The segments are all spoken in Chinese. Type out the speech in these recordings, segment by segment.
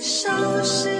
收拾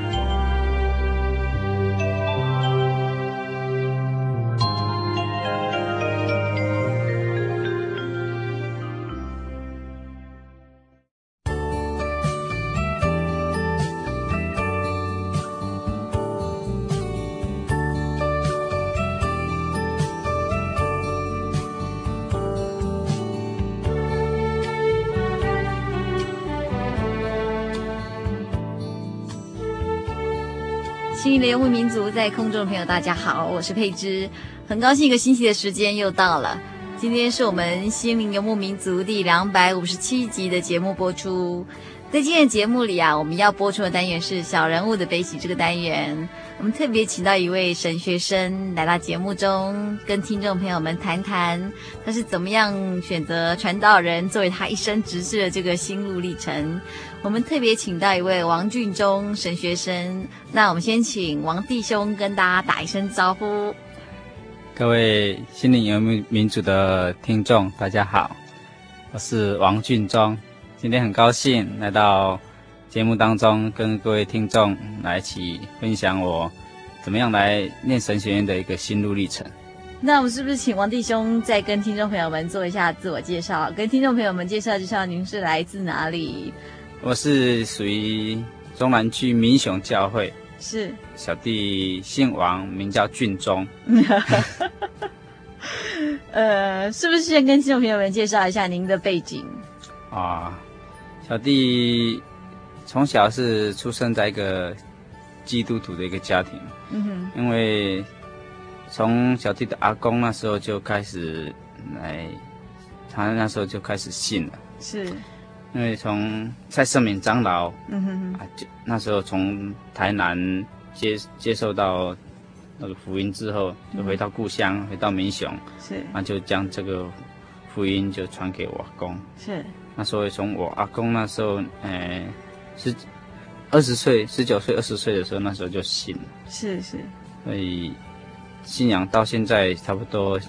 牧民族，在空中的朋友，大家好，我是佩芝，很高兴一个星期的时间又到了。今天是我们心灵游牧民族第两百五十七集的节目播出。在今天的节目里啊，我们要播出的单元是小人物的悲喜这个单元。我们特别请到一位神学生来到节目中，跟听众朋友们谈谈他是怎么样选择传道人作为他一生职事的这个心路历程。我们特别请到一位王俊忠神学生，那我们先请王弟兄跟大家打一声招呼。各位心灵游牧民族的听众，大家好，我是王俊忠，今天很高兴来到节目当中，跟各位听众来一起分享我怎么样来念神学院的一个心路历程。那我们是不是请王弟兄再跟听众朋友们做一下自我介绍，跟听众朋友们介绍介绍您是来自哪里？我是属于中南区民雄教会，是小弟姓王，名叫俊忠。呃，是不是先跟听众朋友们介绍一下您的背景？啊，小弟从小是出生在一个基督徒的一个家庭，嗯哼，因为从小弟的阿公那时候就开始来，他那时候就开始信了，是。因为从蔡圣敏长老，嗯哼哼，啊，就那时候从台南接接受到那个福音之后，就回到故乡，嗯、回到民雄，是，那就将这个福音就传给我阿公，是。那所以从我阿公那时候，呃，十二十岁、十九岁、二十岁的时候，那时候就信了，是是。所以信仰到现在差不多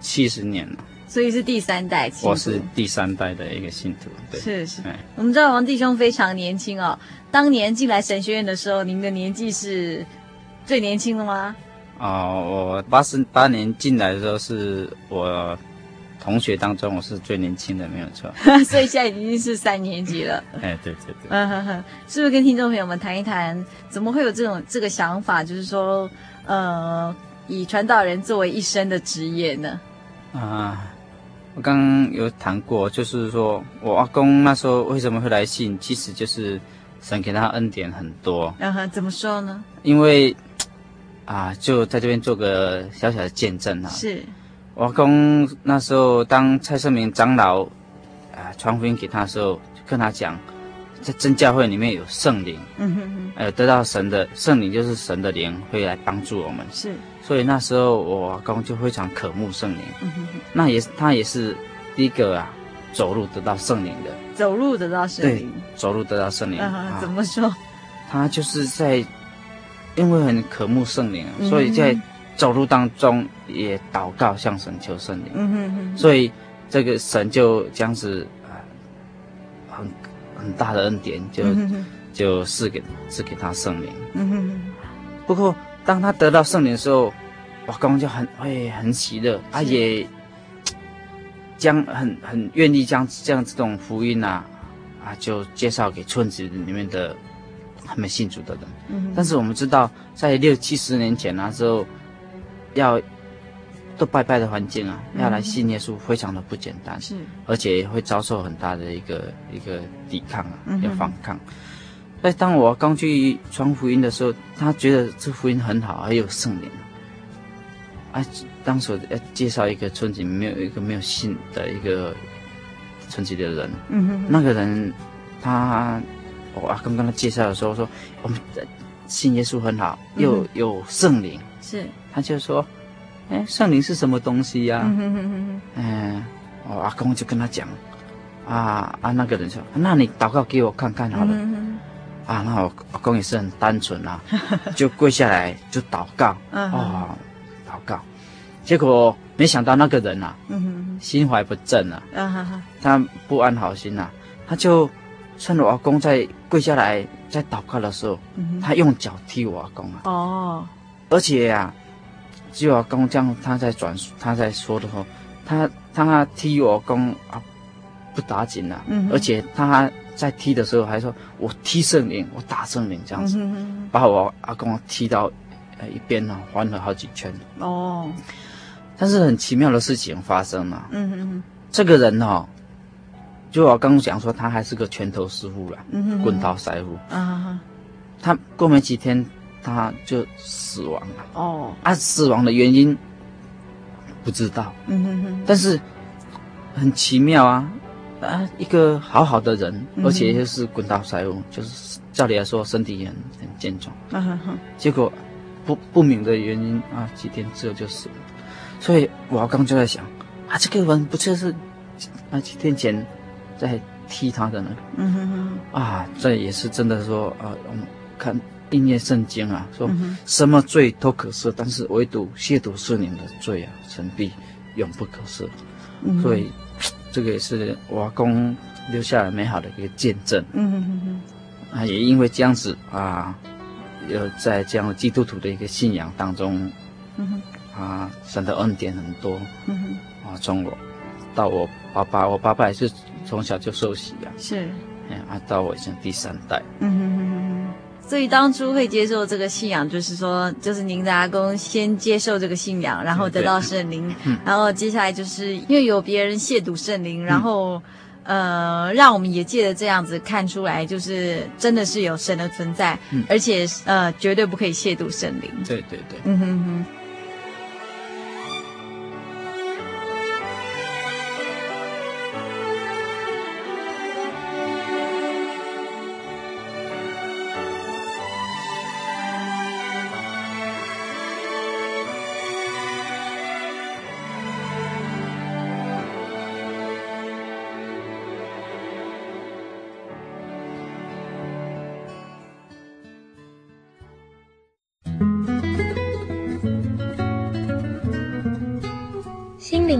七十年了。所以是第三代，我是第三代的一个信徒。对，是是。我们知道王弟兄非常年轻哦，当年进来神学院的时候，您的年纪是最年轻的吗？哦，我八十八年进来的时候，是我同学当中我是最年轻的，没有错。所以现在已经是三年级了。哎，对对对。嗯哼哼，是不是跟听众朋友们谈一谈，怎么会有这种这个想法，就是说，呃，以传道人作为一生的职业呢？啊。我刚刚有谈过，就是说我阿公那时候为什么会来信，其实就是神给他恩典很多。嗯哼，怎么说呢？因为啊，就在这边做个小小的见证啊。是，我阿公那时候当蔡圣明长老啊传福音给他的时候，就跟他讲，在真教会里面有圣灵，嗯哼哼，还有得到神的圣灵，就是神的灵会来帮助我们。是。所以那时候我阿公就非常渴慕圣灵，嗯、哼哼。那也是他也是第一个啊，走路得到圣灵的，走路得到圣灵，走路得到圣灵、啊，怎么说？他就是在因为很渴慕圣灵、嗯，所以在走路当中也祷告向神求圣灵，嗯哼哼，所以这个神就这样子啊，很很大的恩典，就、嗯、就赐给赐给他圣灵。嗯哼。不过当他得到圣灵的时候，我公就很会很喜乐，他也将很很愿意将这样这种福音啊啊就介绍给村子里面的还没信主的人。嗯。但是我们知道，在六七十年前那时候，要。都拜拜的环境啊，要来信耶稣非常的不简单，是，而且会遭受很大的一个一个抵抗啊，嗯、要反抗。所以当我刚去传福音的时候，他觉得这福音很好，还有圣灵。啊，当时要介绍一个村子没有一个没有信的一个村子的人，嗯哼，那个人他我刚刚他介绍的时候说，我们信耶稣很好，又、嗯、有圣灵，是，他就说。哎，圣灵是什么东西呀、啊？嗯哼哼哼。嗯，我阿公就跟他讲，啊啊，那个人说，那你祷告给我看看好了。嗯哼。啊，那我阿公也是很单纯啊，就跪下来就祷告。嗯。哦，祷告，结果没想到那个人啊，嗯哼，心怀不正啊。啊哈哈。他不安好心啊，他就趁我阿公在跪下来在祷告的时候，嗯、他用脚踢我阿公啊。哦。而且呀、啊。就我公这样，他在转述，他在说的时候，他他踢我公啊，不打紧了，嗯，而且他在踢的时候还说，我踢圣灵，我打圣灵这样子，嗯、把我阿公踢到呃一边呢，翻了好几圈。哦，但是很奇妙的事情发生了，嗯哼哼，这个人哦，就我刚刚讲说，他还是个拳头师傅了，嗯哼，滚刀师傅，啊，他过没几天。他就死亡了。哦，啊，死亡的原因不知道，嗯哼哼，但是很奇妙啊，啊，一个好好的人，嗯、而且又是滚刀财务，就是照理来说身体也很很健壮，嗯哼哼，结果不不明的原因啊，几天之后就死了，所以我刚就在想啊，这个人不就是啊几天前在踢他的呢？嗯哼哼，啊，这也是真的说啊，我们看。因念圣经啊，说什么罪都可赦，但是唯独亵渎圣灵的罪啊，神必永不可赦。嗯、所以，这个也是我阿公留下来美好的一个见证。嗯哼哼哼。啊，也因为这样子啊，有在这样的基督徒的一个信仰当中，嗯哼，啊，神的恩典很多。嗯哼。啊，从我到我爸爸，我爸爸也是从小就受洗啊。是。哎，啊，到我已经第三代。嗯哼哼哼。所以当初会接受这个信仰，就是说，就是您的阿公先接受这个信仰，然后得到圣灵，然后接下来就是因为有别人亵渎圣灵，然后，呃，让我们也借着这样子看出来，就是真的是有神的存在，而且呃，绝对不可以亵渎圣灵。对对对。嗯哼哼。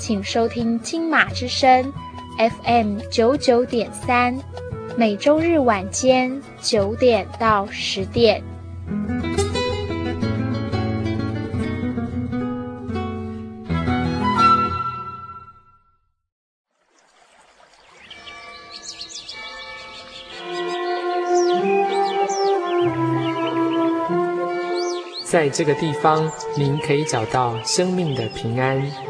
请收听金马之声 fm 九九点三每周日晚间九点到十点。在这个地方您可以找到生命的平安。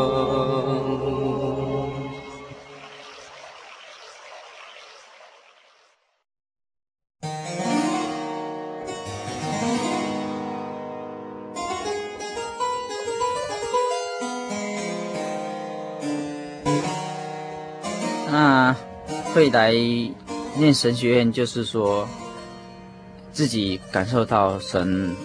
会来念神学院，就是说自己感受到神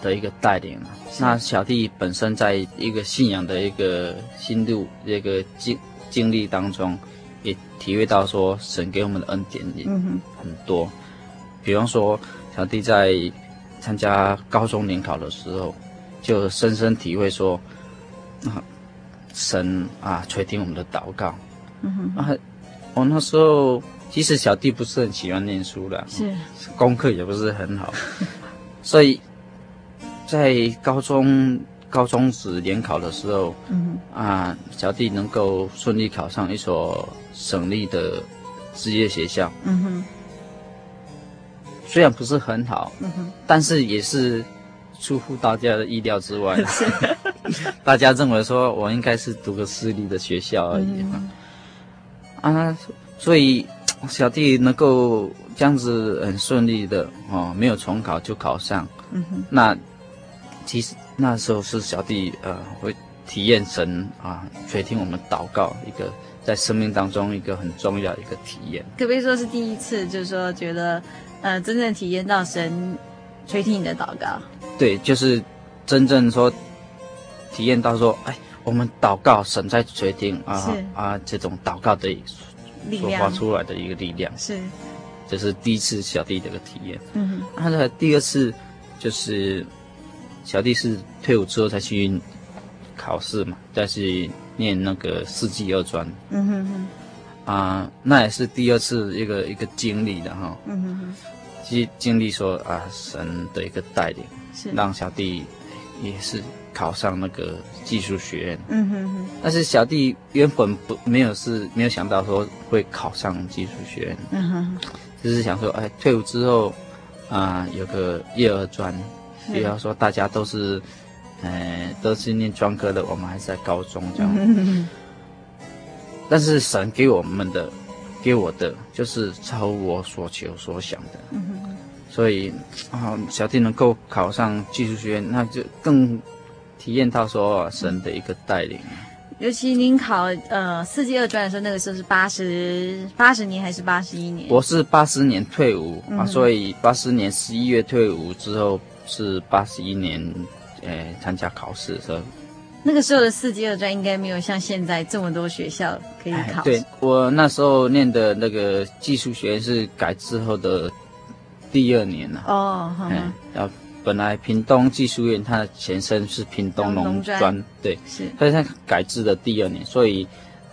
的一个带领。那小弟本身在一个信仰的一个心路、一个经经历当中，也体会到说神给我们的恩典也很多。嗯、比方说，小弟在参加高中联考的时候，就深深体会说，啊，神啊垂听我们的祷告。嗯哼啊。我、哦、那时候其实小弟不是很喜欢念书的，是。功课也不是很好，所以在高中高中时联考的时候，嗯啊，小弟能够顺利考上一所省立的职业学校，嗯哼，虽然不是很好，嗯哼，但是也是出乎大家的意料之外，大家认为说我应该是读个私立的学校而已。嗯啊，所以小弟能够这样子很顺利的哦，没有重考就考上。嗯哼。那其实那时候是小弟呃会体验神啊垂听我们祷告一个在生命当中一个很重要的一个体验。可不可以说是第一次，就是说觉得呃真正体验到神垂听你的祷告？对，就是真正说体验到说哎。我们祷告，神在决定啊啊！这种祷告的所发出来的一个力量是，这是第一次小弟的一个体验。嗯哼，那第二次就是小弟是退伍之后才去考试嘛，再去念那个四技二专。嗯哼哼，啊，那也是第二次一个一个经历的哈。嗯哼哼，经经历说啊，神的一个带领，是让小弟也是。考上那个技术学院，嗯哼哼。但是小弟原本不没有是没有想到说会考上技术学院，嗯哼。只是想说，哎，退伍之后，啊、呃，有个业二专，比方说大家都是，呃，都是念专科的，我们还是在高中这样。嗯哼哼。但是神给我们的，给我的就是超我所求所想的，嗯哼。所以啊，小弟能够考上技术学院，那就更。体验到说神的一个带领，尤其您考呃四级二专的时候，那个时候是八十八十年还是八十一年？我是八十年退伍、嗯、啊，所以八十年十一月退伍之后是八十一年，呃，参加考试的时候。那个时候的四级二专应该没有像现在这么多学校可以考。对，我那时候念的那个技术学院是改之后的第二年了。哦，嗯，要。本来屏东技术院，它的前身是屏东农专，对，是，但是它改制的第二年，所以，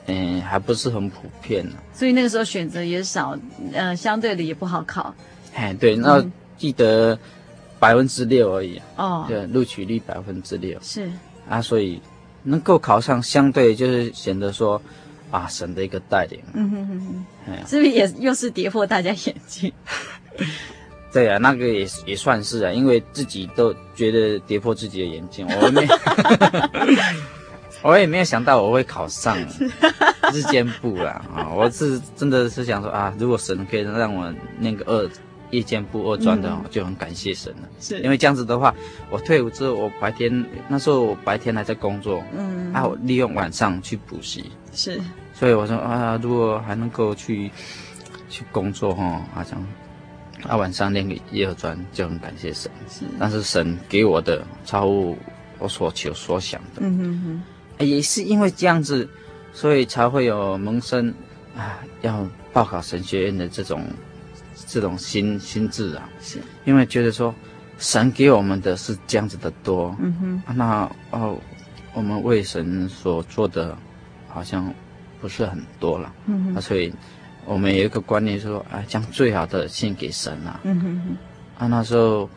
嗯，还不是很普遍呢。所以那个时候选择也少，呃，相对的也不好考。哎，对，那记得百分之六而已。哦，对，录取率百分之六。是啊，所以能够考上，相对就是显得说，啊，省的一个带领。嗯哼哼哼，是不是也又是跌破大家眼镜？对啊，那个也也算是啊，因为自己都觉得跌破自己的眼镜，我没，我也没有想到我会考上 日间部啦啊！我是真的是想说啊，如果神可以让我念个二夜间部二专的，嗯、就很感谢神了。是，因为这样子的话，我退伍之后，我白天那时候我白天还在工作，嗯，还有利用晚上去补习。是，所以我说啊，如果还能够去去工作哈，好像。啊，晚上念个夜专就很感谢神，是，但是神给我的超乎我所求所想的，嗯哼哼，也是因为这样子，所以才会有萌生啊要报考神学院的这种这种心心智啊，是，因为觉得说神给我们的是这样子的多，嗯哼，啊、那哦我们为神所做的好像不是很多了，嗯哼，啊所以。我们有一个观念说，啊，将最好的献给神啊。嗯哼哼。啊，那时候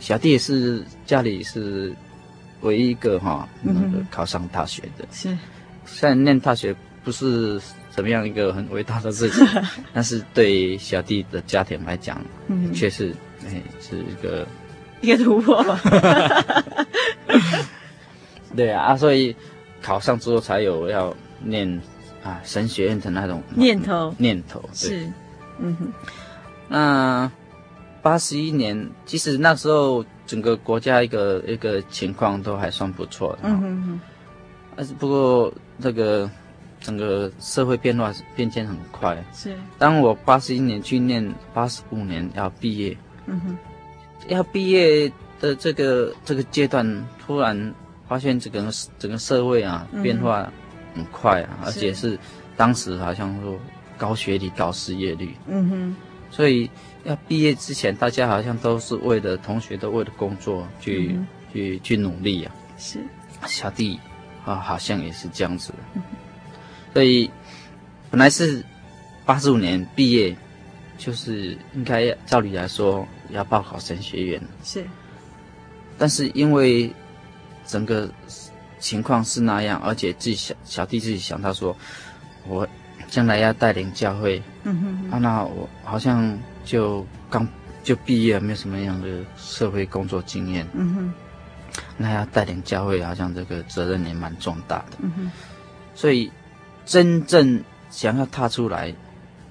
小弟是家里是唯一一个哈，那个考上大学的。是。虽然念大学不是怎么样一个很伟大的事情，但是对小弟的家庭来讲，嗯，确实，哎，是一个一个突破。对啊，啊，所以考上之后才有要念。啊，神学院的那种念头，念头是，嗯哼。那八十一年，其实那时候整个国家一个一个情况都还算不错的，嗯哼哼。但是不过这个整个社会变化变迁很快，是。当我八十一年去念，八十五年要毕业，嗯哼。要毕业的这个这个阶段，突然发现这个整个社会啊、嗯、变化。很快啊，而且是当时好像说高学历、高失业率，嗯哼，所以要毕业之前，大家好像都是为了同学都为了工作去、嗯、去去努力啊。是，小弟啊，好像也是这样子。嗯、所以本来是八十五年毕业，就是应该照理来说要报考神学院。是，但是因为整个。情况是那样，而且自己小小弟自己想到说，我将来要带领教会，嗯哼哼，啊，那我好像就刚就毕业，没有什么样的社会工作经验，嗯哼，那要带领教会，好像这个责任也蛮重大的，嗯哼，所以真正想要踏出来，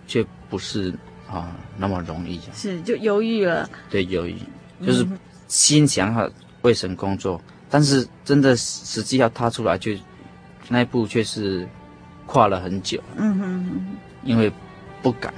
却不是啊那么容易，是就犹豫了，对，犹豫，就是心想要为神工作。但是真的实际要踏出来，就那一步却是跨了很久。嗯哼哼，因为不敢。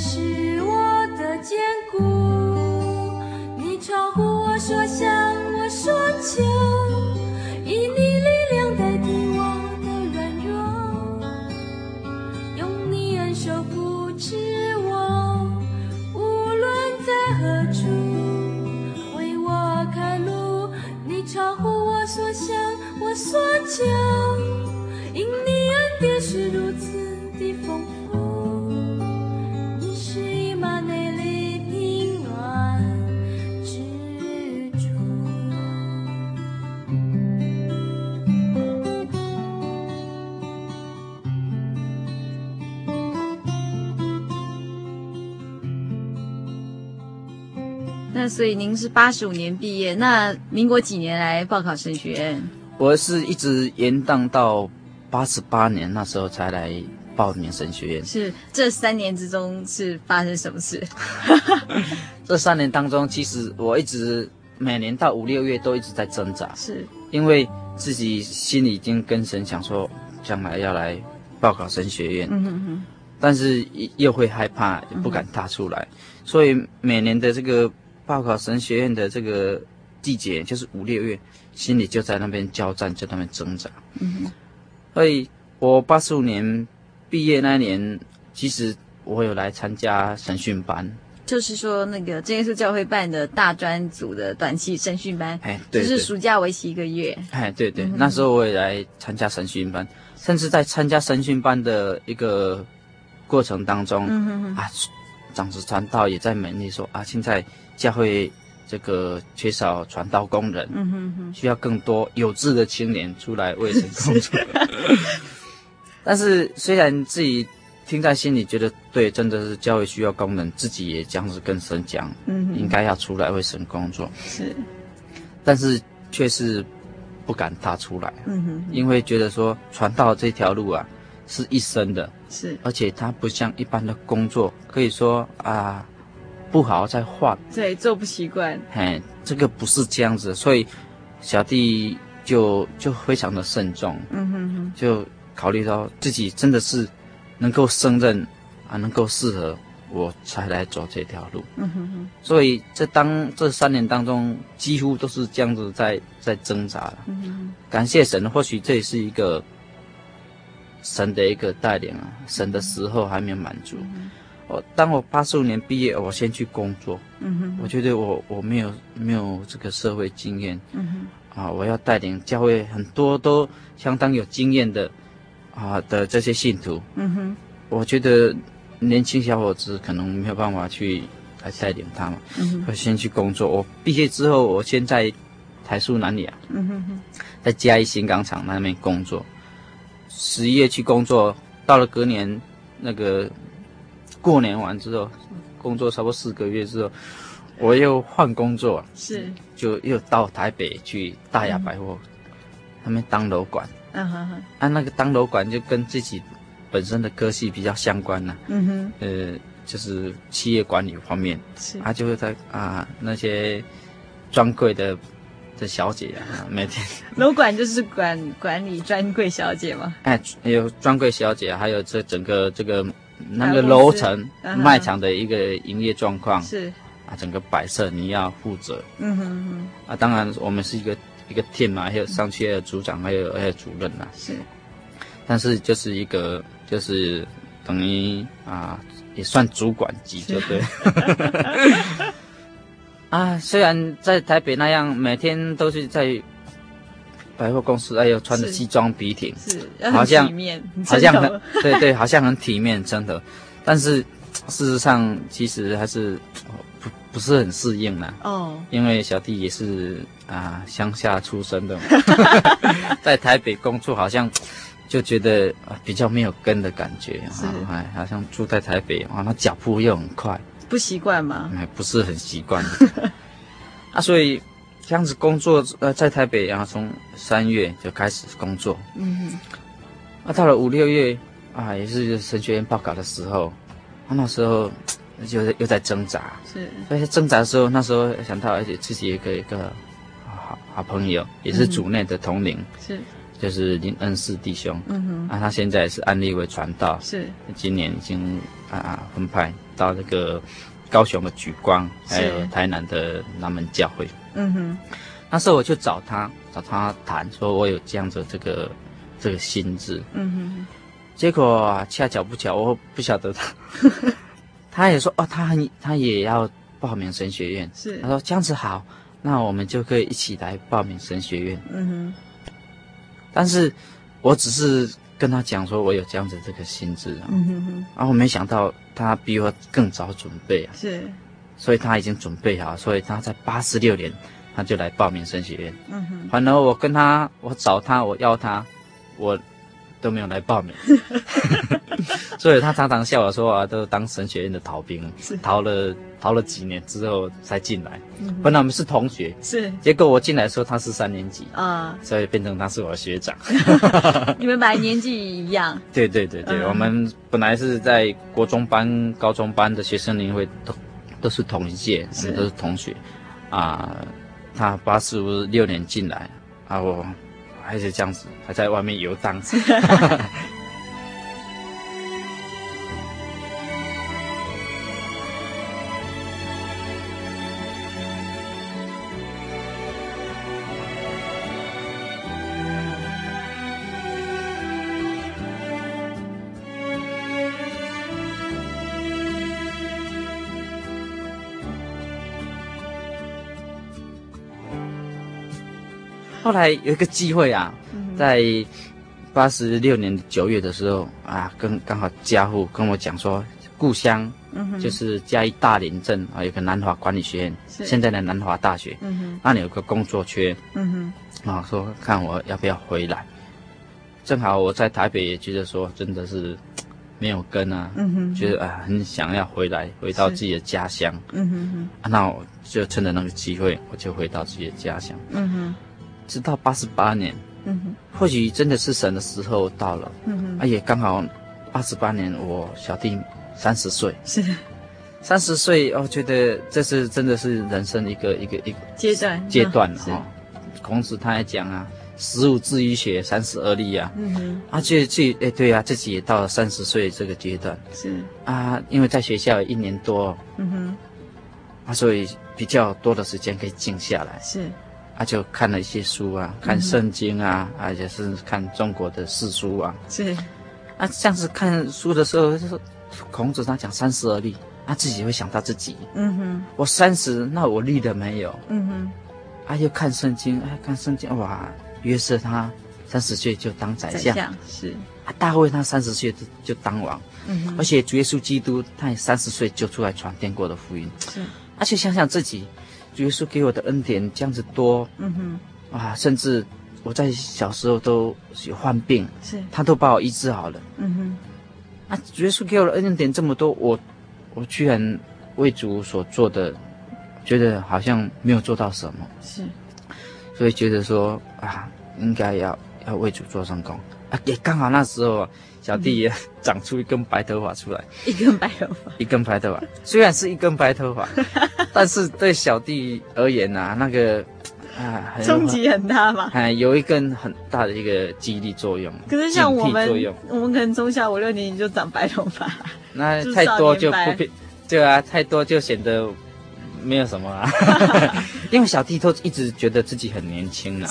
是所以您是八十五年毕业，那民国几年来报考神学院？我是一直延宕到八十八年那时候才来报名神学院。是这三年之中是发生什么事？这三年当中，其实我一直每年到五六月都一直在挣扎，是因为自己心里已经跟神想说，将来要来报考神学院。嗯哼哼。但是又会害怕，也不敢踏出来，嗯、所以每年的这个报考神学院的这个季节，就是五六月，心里就在那边交战，在那边挣扎。嗯哼，所以我八十五年毕业那年，其实我有来参加神训班，就是说那个真耶稣教会办的大专组的短期神训班，哎，对，就是暑假为期一个月。哎，对对，嗯、那时候我也来参加神训班，甚至在参加神训班的一个。过程当中，嗯、哼哼啊，长子传道也在勉励说啊，现在教会这个缺少传道工人，嗯、哼哼需要更多有志的青年出来为神工作。但是虽然自己听在心里觉得对，真的是教会需要工人，自己也这样子跟神讲，嗯，应该要出来为神工作。是，但是却是不敢踏出来，嗯哼，因为觉得说传道这条路啊。是一生的，是，而且它不像一般的工作，可以说啊，不好再换，对，做不习惯，嘿，这个不是这样子，所以小弟就就非常的慎重，嗯哼哼，就考虑到自己真的是能够胜任啊，能够适合，我才来走这条路，嗯哼哼，所以这当这三年当中，几乎都是这样子在在挣扎了，嗯哼，感谢神，或许这也是一个。神的一个带领啊，神的时候还没有满足。嗯、我当我八十五年毕业，我先去工作。嗯哼，我觉得我我没有没有这个社会经验。嗯哼，啊，我要带领教会很多都相当有经验的啊的这些信徒。嗯哼，我觉得年轻小伙子可能没有办法去来带领他们。嗯哼，我先去工作。我毕业之后，我先在台塑南亚。嗯哼哼，在嘉义新港厂那边工作。十一月去工作，到了隔年，那个过年完之后，工作差不多四个月之后，我又换工作，是，就又到台北去大雅百货，他们当楼管，嗯哼哼，啊，那个当楼管就跟自己本身的科系比较相关呐，嗯哼，呃，就是企业管理方面，是，啊，就会在啊那些专柜的。的小姐啊，每天。楼管就是管管理专柜小姐嘛。哎，有专柜小姐，还有这整个这个那个楼层卖场的一个营业状况是啊，整个摆设你要负责。嗯哼哼。啊，当然我们是一个一个 team 嘛，还有上去的组长，还有还有主任呐。是。但是就是一个就是等于啊，也算主管级，就对。啊，虽然在台北那样，每天都是在百货公司，哎呦，穿着西装笔挺，是，好像好像很对对，好像很体面，真的。但是事实上，其实还是不不是很适应呢。哦，因为小弟也是啊，乡下出生的嘛，在台北工作，好像就觉得啊比较没有根的感觉，是，哎，好像住在台北啊，那脚步又很快。不习惯吗？哎，不是很习惯。啊，所以这样子工作，呃，在台北，然后从三月就开始工作。嗯哼。啊，到了五六月，啊，也是神学院报考的时候，啊，那时候就又在挣扎。是。在挣扎的时候，那时候想到，而且自己有一个一个好好朋友，也是主内的同龄。是、嗯。就是林恩师弟兄。嗯哼。啊，他现在是安利为传道。是。今年已经啊啊分派。到那个高雄的举光，还有台南的南门教会。嗯哼，那时候我就找他，找他谈，说我有这样子这个这个心智。嗯哼，结果恰巧不巧，我不晓得他，他也说哦，他很他也要报名神学院。是，他说这样子好，那我们就可以一起来报名神学院。嗯哼，但是我只是。跟他讲说，我有这样子这个心智啊，嗯、哼哼然后我没想到他比我更早准备啊，是，所以他已经准备好，所以他在八十六年他就来报名神学院。嗯哼，反而我跟他，我找他，我要他，我都没有来报名，所以他常常笑我说啊，都当神学院的逃兵，逃了逃了几年之后才进来。嗯、本来我们是同学，是结果我进来的时候他是三年级啊，所以变成他是我的学长。你们本来年纪一样？对对对对，嗯、我们本来是在国中班、高中班的学生联会都都是同一届，我们都是同学啊。他八十六年进来啊，我。还是这样子，还在外面游荡。后来有一个机会啊，在八十六年九月的时候啊，跟刚好家父跟我讲说，故乡就是嘉义大林镇啊，有个南华管理学院，现在的南华大学，那里有个工作缺，啊，说看我要不要回来。正好我在台北也觉得说，真的是没有根啊，觉得啊很想要回来，回到自己的家乡。嗯哼。那我就趁着那个机会，我就回到自己的家乡。直到八十八年，嗯哼，或许真的是神的时候到了，嗯哼，啊，也刚好八十八年，我小弟三十岁，是。三十岁，我觉得这是真的是人生一个一个一个阶段阶段哈、哦。孔子他还讲啊，十五志于学，三十而立啊，嗯哼，啊，自己哎对啊，自己也到了三十岁这个阶段，是。啊，因为在学校一年多，嗯哼，啊，所以比较多的时间可以静下来，是。他、啊、就看了一些书啊，看圣经啊，而且、嗯、是看中国的四书啊。是，啊，像是看书的时候，就是孔子他讲三十而立，他自己会想到自己。嗯哼，我三十，那我立了没有？嗯哼，啊，又看圣经，啊，看圣经，哇，约瑟他三十岁就当宰相，宰相是。啊，大卫他三十岁就就当王。嗯哼，而且主耶稣基督他也三十岁就出来传天国的福音。是，而且想想自己。主耶稣给我的恩典这样子多，嗯哼，啊，甚至我在小时候都有患病，是，他都把我医治好了，嗯哼，啊，主耶稣给我的恩典这么多，我，我居然为主所做的，觉得好像没有做到什么，是，所以觉得说啊，应该要要为主做上工，啊，也刚好那时候。小弟也 长出一根白头发出来，一根白头发，一根白头发。虽然是一根白头发，但是对小弟而言啊，那个啊，冲击很大嘛。哎，有一根很大的一个激励作用。可是像我们，我们可能从小五六年级就长白头发，那太多就不必，对啊，太多就显得没有什么啊。因为小弟都一直觉得自己很年轻啊，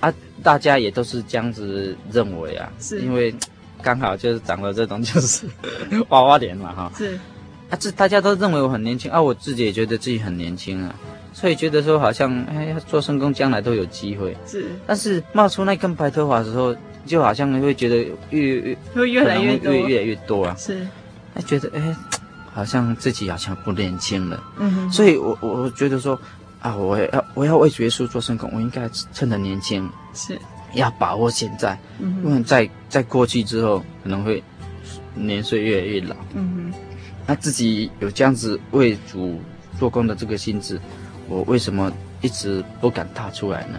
啊，大家也都是这样子认为啊，是因为。刚好就是长了这种就是 娃娃脸嘛哈，是。啊，这大家都认为我很年轻啊，我自己也觉得自己很年轻啊，所以觉得说好像哎呀做圣工将来都有机会。是，但是冒出那根白头发的时候，就好像会觉得越越会越来越多。越越来越多啊，是，哎觉得哎好像自己好像不年轻了，嗯哼，所以我我觉得说啊我要我要为耶稣做圣工，我应该趁着年轻。是。要把握现在，嗯、不然在在过去之后可能会年岁越来越老。嗯哼，那自己有这样子为主做工的这个心智，我为什么一直不敢踏出来呢？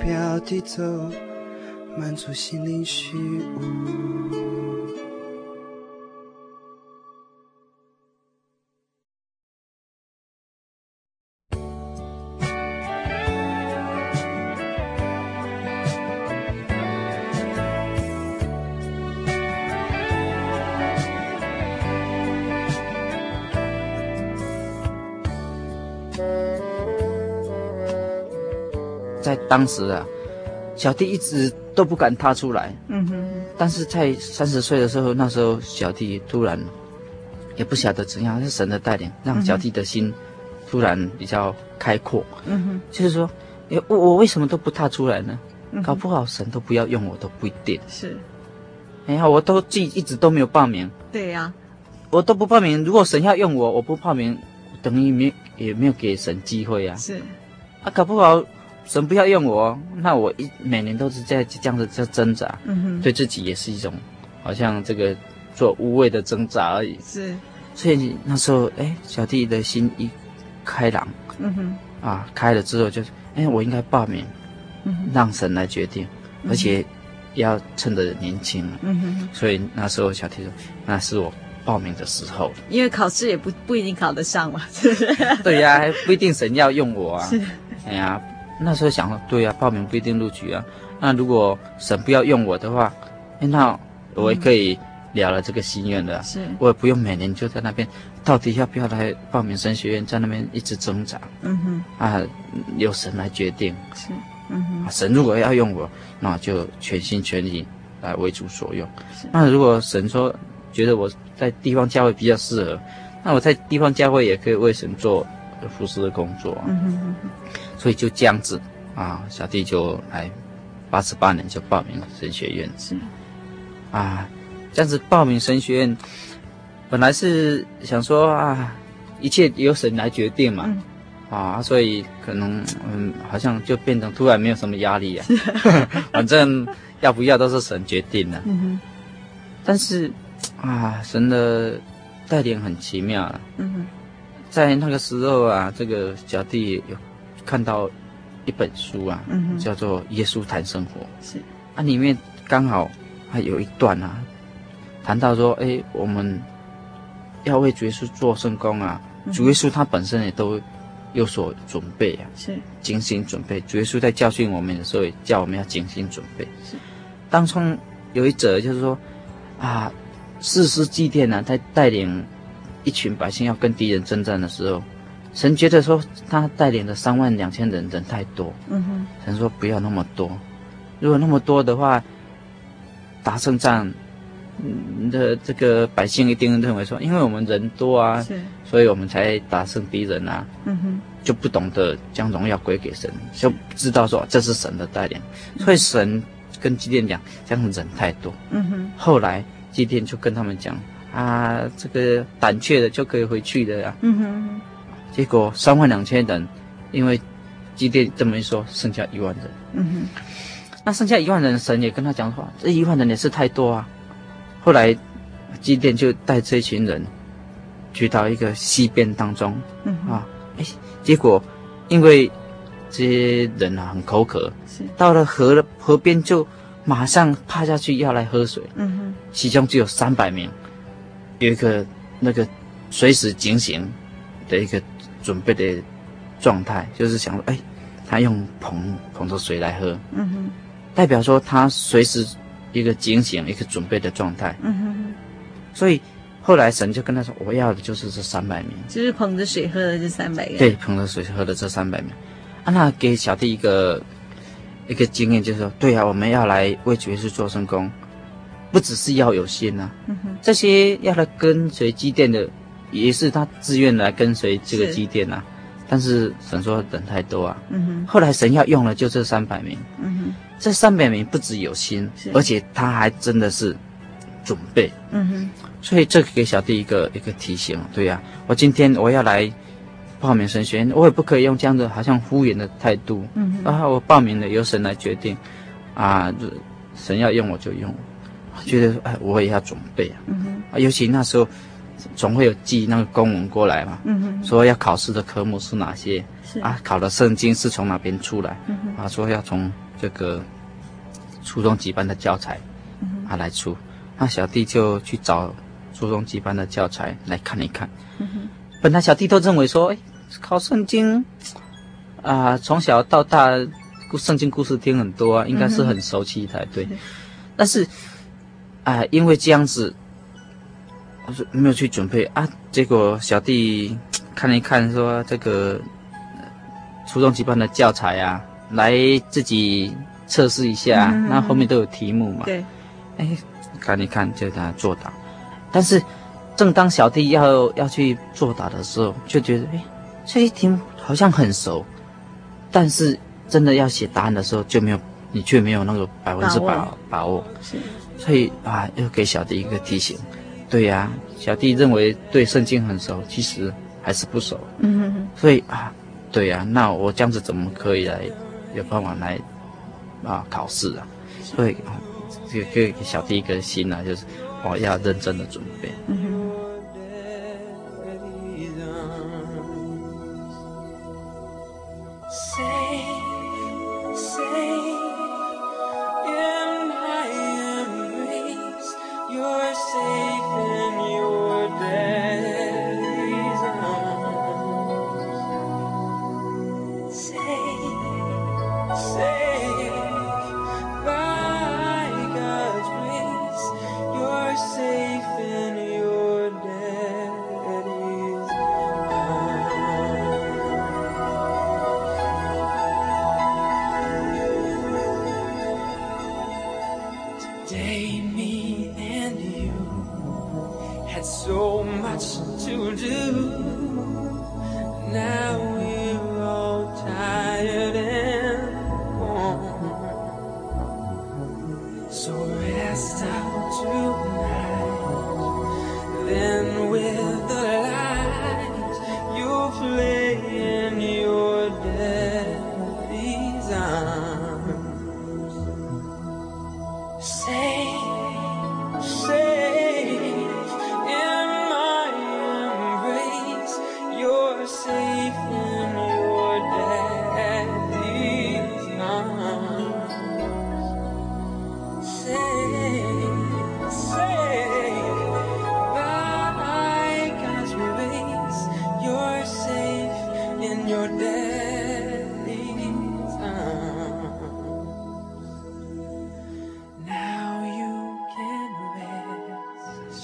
飘地走，满足心灵虚无。当时啊，小弟一直都不敢踏出来。嗯哼。但是在三十岁的时候，那时候小弟突然也不晓得怎样，是神的带领，让小弟的心突然比较开阔。嗯哼。就是说，我我为什么都不踏出来呢？搞不好神都不要用我都不一定。是。哎呀，我都记一直都没有报名。对呀。我都不报名，如果神要用我，我不报名，等于没也没有给神机会啊。是。啊，搞不好。神不要用我，那我一每年都是在这样子在挣扎，嗯哼，对自己也是一种，好像这个做无谓的挣扎而已。是，所以那时候，哎，小弟的心一开朗，嗯哼，啊，开了之后就是，哎，我应该报名，嗯哼，让神来决定，而且要趁着年轻，嗯哼，所以那时候小弟说，那是我报名的时候，因为考试也不不一定考得上嘛，是不是？对呀、啊，不一定神要用我啊，是，哎呀，那时候想了，对呀、啊，报名不一定录取啊，那如果神不要用我的话，哎，那我也可以。嗯了了这个心愿的，是我也不用每年就在那边，到底要不要来报名神学院，在那边一直挣扎。嗯哼，啊，由神来决定。是，嗯哼，啊、神如果要用我，那就全心全意来为主所用。是，那如果神说觉得我在地方教会比较适合，那我在地方教会也可以为神做服侍的工作。嗯哼哼，所以就这样子啊，小弟就来八十八年就报名了神学院。是，啊。这样子报名神学院，本来是想说啊，一切由神来决定嘛，嗯、啊，所以可能嗯，好像就变成突然没有什么压力啊，反正要不要都是神决定的。嗯哼。但是啊，神的带领很奇妙啊。嗯哼。在那个时候啊，这个小弟有看到一本书啊，嗯，叫做《耶稣谈生活》。是。啊，里面刚好还有一段啊。谈到说，哎，我们要为主耶稣做圣工啊！嗯、主耶稣他本身也都有所准备啊，是精心准备。主耶稣在教训我们的时候，也叫我们要精心准备。是，当中有一则就是说，啊，士师祭奠呢，在带领一群百姓要跟敌人征战的时候，神觉得说他带领的三万两千人人太多，嗯哼，神说不要那么多，如果那么多的话，打胜仗。嗯，的这个百姓一定认为说，因为我们人多啊，是，所以我们才打胜敌人啊。嗯哼，就不懂得将荣耀归给神，就不知道说这是神的带领。所以神跟基甸讲，这样人太多。嗯哼，后来基甸就跟他们讲啊，这个胆怯的就可以回去的呀。嗯哼，结果三万两千人，因为基甸这么一说，剩下一万人。嗯哼，那剩下一万人，神也跟他讲话，这一万人也是太多啊。后来，基甸就带这群人去到一个溪边当中，嗯、啊，哎，结果因为这些人啊很口渴，是到了河了河边就马上趴下去要来喝水，嗯哼，其中只有三百名，有一个那个随时警醒的一个准备的状态，就是想说，哎，他用捧捧着水来喝，嗯哼，代表说他随时。一个警醒，一个准备的状态。嗯哼哼。所以后来神就跟他说：“我要的就是这三百名，就是捧着水喝的这三百个。”对，捧着水喝的这三百名。啊，那给小弟一个一个经验，就是说，对啊，我们要来为主耶稣做圣工，不只是要有心呐、啊。嗯。这些要来跟随基甸的，也是他自愿来跟随这个基甸呐、啊。但是神说人太多啊。嗯哼。后来神要用了就这三百名。嗯哼。这三百名不只有心，而且他还真的是准备。嗯哼，所以这个给小弟一个一个提醒。对呀、啊，我今天我要来报名神学院，我也不可以用这样的好像敷衍的态度。嗯哼，啊，我报名了，由神来决定。啊，神要用我就用。我觉得哎，我也要准备啊。嗯哼，啊，尤其那时候总会有寄那个公文过来嘛。说要考试的科目是哪些？啊，考的圣经是从哪边出来？嗯，啊，说要从。这个初中几班的教材，啊来出，那小弟就去找初中几班的教材来看一看。本来小弟都认为说，哎，考圣经啊，从小到大，圣经故事听很多啊，应该是很熟悉才对。但是啊，因为这样子，我说没有去准备啊，结果小弟看了一看，说这个初中级班的教材啊。来自己测试一下，嗯、那后面都有题目嘛？对，哎，看一看就给他作答。但是，正当小弟要要去作答的时候，就觉得哎，这些题目好像很熟，但是真的要写答案的时候，就没有你却没有那个百分之百把握。把握是，所以啊，又给小弟一个提醒。对呀，小弟认为对圣经很熟，其实还是不熟。嗯哼，所以啊，对呀，那我这样子怎么可以来有办法来啊考试啊？所以这个给小弟一个心啊，就是我要认真的准备。嗯哼。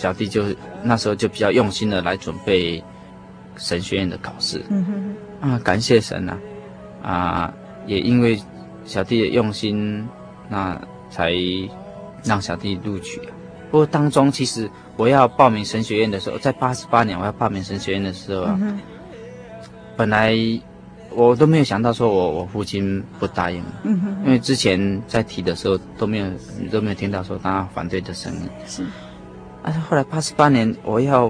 小弟就那时候就比较用心的来准备神学院的考试。嗯哼啊，感谢神啊！啊，也因为小弟的用心，那才让小弟录取啊。不过当中其实我要报名神学院的时候，在八十八年我要报名神学院的时候啊，本来我都没有想到说我我父亲不答应，嗯哼，因为之前在提的时候都没有都没有听到说他反对的声音，是，但是后来八十八年我要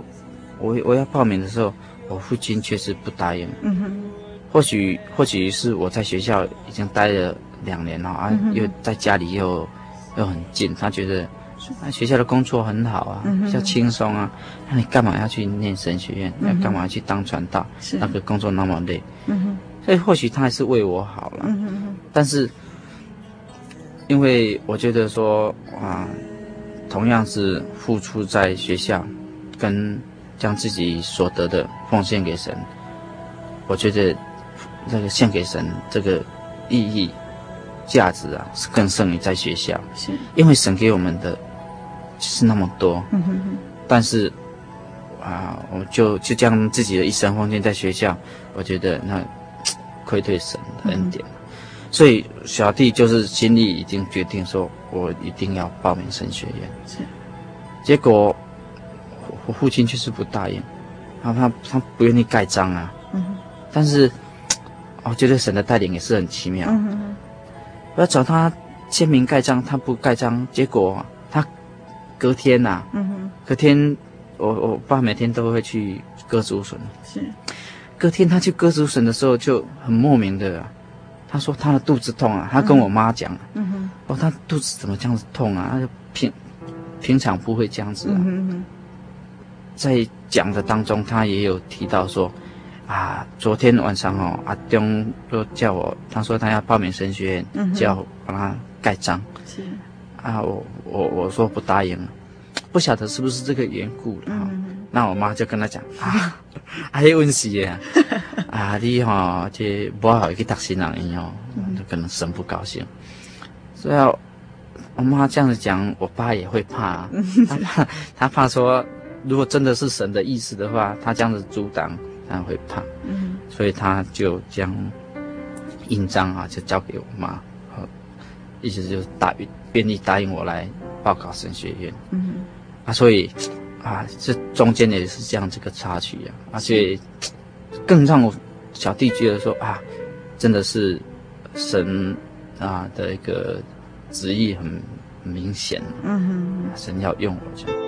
我我要报名的时候，我父亲确实不答应，嗯哼，或许或许是我在学校已经待了两年了啊，又在家里又又很近，他觉得。那学校的工作很好啊，比较轻松啊。那你干嘛要去念神学院？要干嘛要去当传道？那个工作那么累。嗯所以或许他还是为我好了。但是，因为我觉得说啊，同样是付出在学校，跟将自己所得的奉献给神，我觉得这个献给神这个意义、价值啊，是更胜于在学校。是因为神给我们的。就是那么多，但是啊，我就就将自己的一生奉献在学校，我觉得那愧对神的恩典，所以小弟就是心里已经决定说，我一定要报名神学院。是，结果我父亲确实不答应，他他他不愿意盖章啊。嗯，但是我觉得神的带领也是很奇妙。嗯，我要找他签名盖章，他不盖章，结果他。隔天呐、啊，嗯哼，隔天我我爸每天都会去割竹笋，是，隔天他去割竹笋的时候就很莫名的，他说他的肚子痛啊，他跟我妈讲，嗯哼，哦，他肚子怎么这样子痛啊？他就平平常不会这样子啊，嗯哼，在讲的当中，他也有提到说，啊，昨天晚上哦，阿东都叫我，他说他要报名神学院，嗯，叫我帮他盖章，是。啊，我我我说不答应，不晓得是不是这个缘故了哈。嗯、那我妈就跟他讲啊，还有问题啊，啊，你哈这不好去读新郎音哦，就可能神不高兴。所以我妈这样子讲，我爸也会怕，他怕他怕说，如果真的是神的意思的话，他这样子阻挡，他会怕。嗯，所以他就将印章啊，就交给我妈，意思就是答应。愿意答应我来报考神学院，嗯，啊，所以啊，这中间也是这样这个插曲呀，啊，而且更让我小弟觉得说啊，真的是神啊的一个旨意很明显，嗯哼，神要用我这样。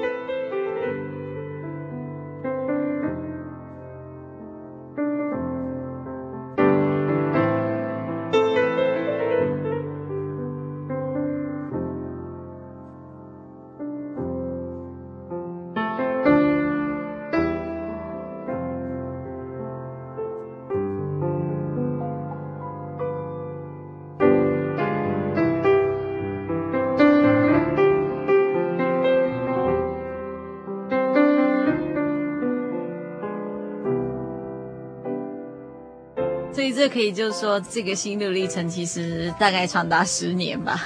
以就是说，这个心路历程其实大概长达十年吧。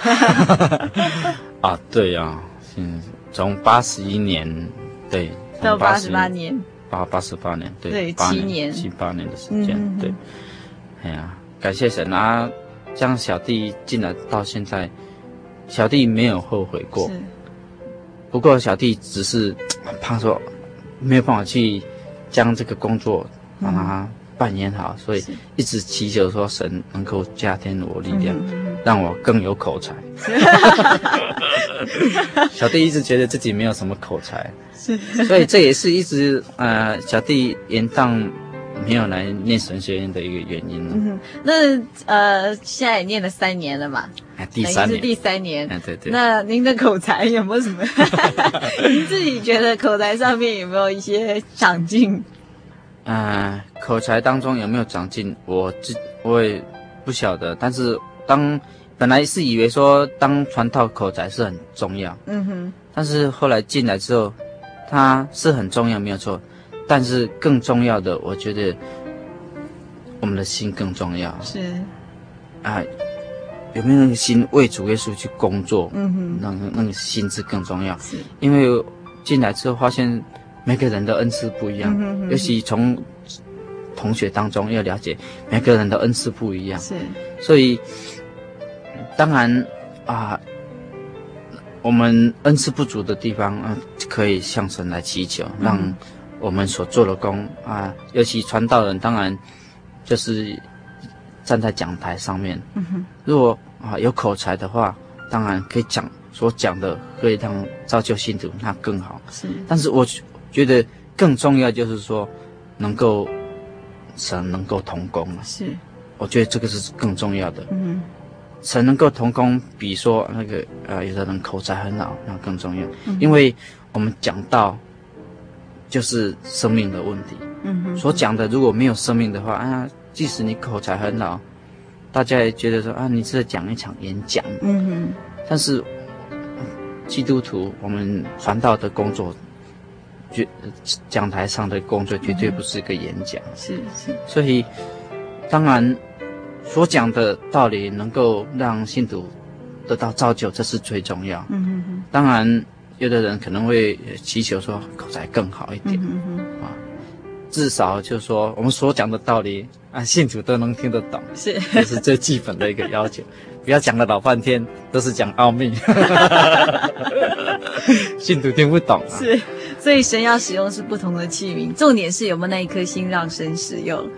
啊，对呀、啊，嗯，从八十一年对到八十八年，八八十八年，对，对八七年七八年的时间，对。哎呀，感谢神啊，将小弟进来到现在，小弟没有后悔过。是。不过小弟只是 怕说没有办法去将这个工作让他扮演好，嗯、所以一直祈求说神能够加添我力量，嗯、让我更有口才。小弟一直觉得自己没有什么口才，是，所以这也是一直呃小弟延宕。没有来念神学院的一个原因了。嗯，那呃，现在也念了三年了嘛？哎，第三年是第三年。哎，对对。那您的口才有没有什么？您自己觉得口才上面有没有一些长进？呃，口才当中有没有长进？我自我也不晓得。但是当本来是以为说当传道口才是很重要。嗯哼。但是后来进来之后，它是很重要，没有错。但是更重要的，我觉得我们的心更重要。是啊，有没有那个心为主耶稣去工作？嗯哼，那个那个心智更重要。是，因为进来之后发现每个人的恩赐不一样，尤其从同学当中要了解每个人的恩赐不一样。是，所以当然啊，我们恩赐不足的地方啊，可以向神来祈求，让。嗯我们所做的功啊，尤其传道人，当然就是站在讲台上面。嗯哼。如果啊有口才的话，当然可以讲所讲的，可以让造就信徒，那更好。是。但是我觉得更重要就是说，能够神能够同工。是。我觉得这个是更重要的。嗯哼。神能够同工，比说那个呃，有的人口才很好，那更重要。嗯。因为我们讲到。就是生命的问题，嗯哼，所讲的如果没有生命的话，啊，即使你口才很好，大家也觉得说啊，你是在讲一场演讲，嗯哼，但是基督徒我们传道的工作，绝讲台上的工作绝对不是一个演讲，是是，所以当然所讲的道理能够让信徒得到造就，这是最重要，嗯嗯嗯，当然。有的人可能会祈求说口才更好一点，啊，至少就是说我们所讲的道理啊，信徒都能听得懂，是，这是最基本的一个要求。不要讲了老半天都是讲奥秘，信徒听不懂啊。是，所以神要使用是不同的器皿，重点是有没有那一颗心让神使用，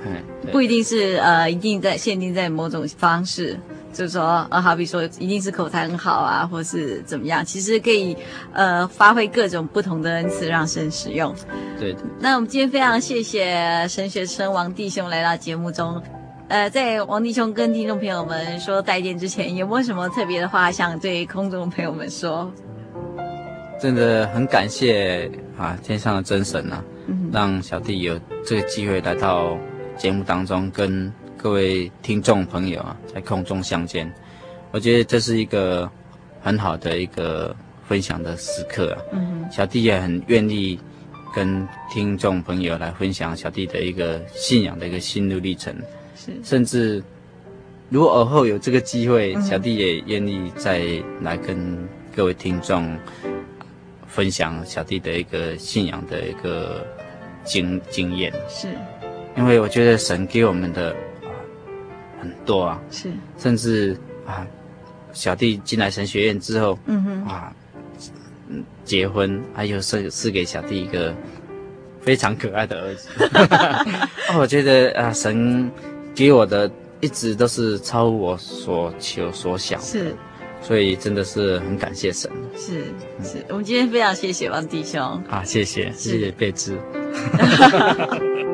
不一定是呃一定在限定在某种方式。就是说，呃，好比说，一定是口才很好啊，或是怎么样，其实可以，呃，发挥各种不同的恩赐，让神使用。对。那我们今天非常谢谢神学生王弟兄来到节目中，呃，在王弟兄跟听众朋友们说再见之前，有没有什么特别的话想对空中朋友们说？真的很感谢啊，天上的真神啊，嗯、让小弟有这个机会来到节目当中跟。各位听众朋友啊，在空中相见，我觉得这是一个很好的一个分享的时刻啊。嗯，小弟也很愿意跟听众朋友来分享小弟的一个信仰的一个心路历程。是，甚至如果尔后有这个机会，小弟也愿意再来跟各位听众分享小弟的一个信仰的一个经经验。是，因为我觉得神给我们的。很多啊，是，甚至啊，小弟进来神学院之后，嗯哼，啊，嗯，结婚，还有是是给小弟一个非常可爱的儿子。我觉得啊，神给我的一直都是超乎我所求所想，是，所以真的是很感谢神。是是，我们今天非常谢谢王弟兄。啊，谢谢，谢谢贝芝。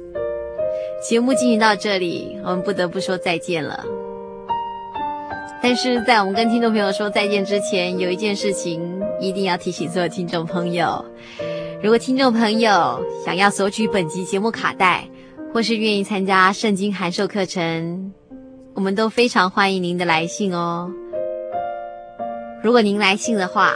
节目进行到这里，我们不得不说再见了。但是在我们跟听众朋友说再见之前，有一件事情一定要提醒所有听众朋友：如果听众朋友想要索取本集节目卡带，或是愿意参加圣经函授课程，我们都非常欢迎您的来信哦。如果您来信的话，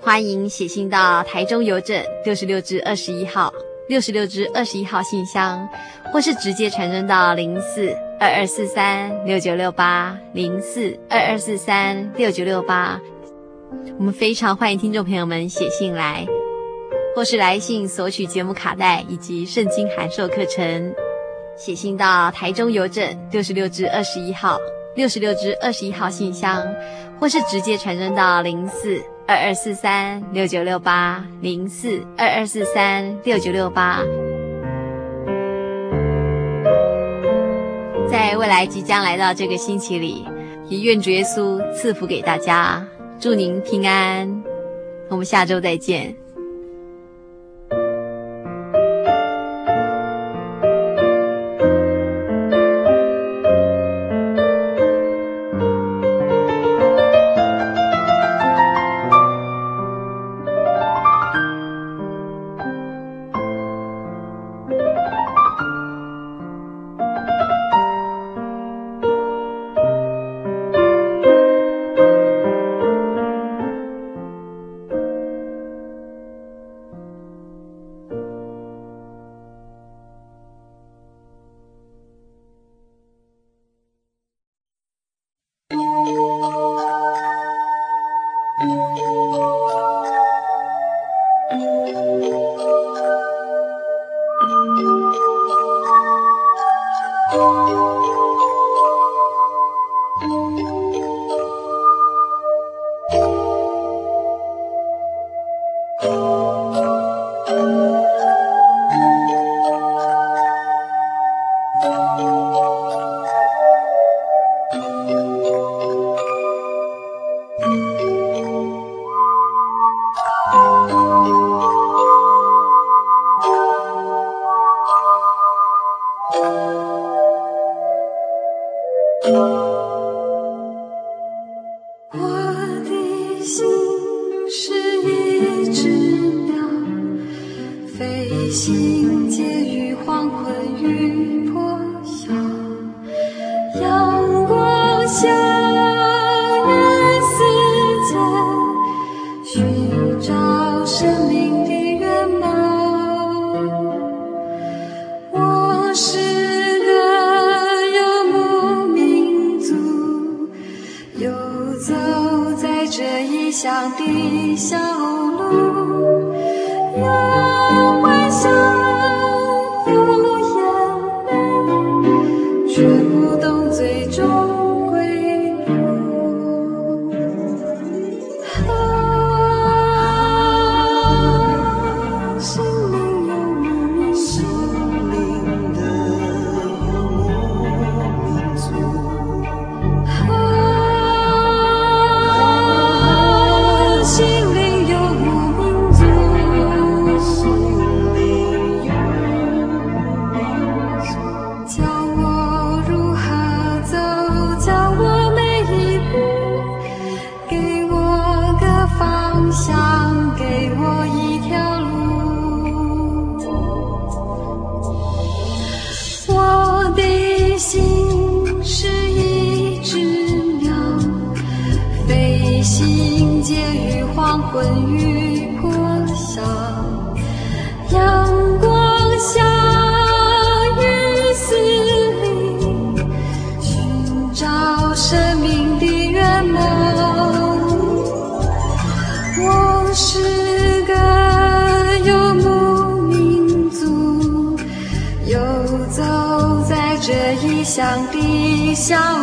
欢迎写信到台中邮政六十六至二十一号。六十六支二十一号信箱，或是直接传真到零四二二四三六九六八零四二二四三六九六八。我们非常欢迎听众朋友们写信来，或是来信索取节目卡带以及圣经函授课程。写信到台中邮政六十六支二十一号六十六支二十一号信箱，或是直接传真到零四。二二四三六九六八零四二二四三六九六八，在未来即将来到这个星期里，也愿主耶稣赐福给大家，祝您平安。我们下周再见。Música 笑。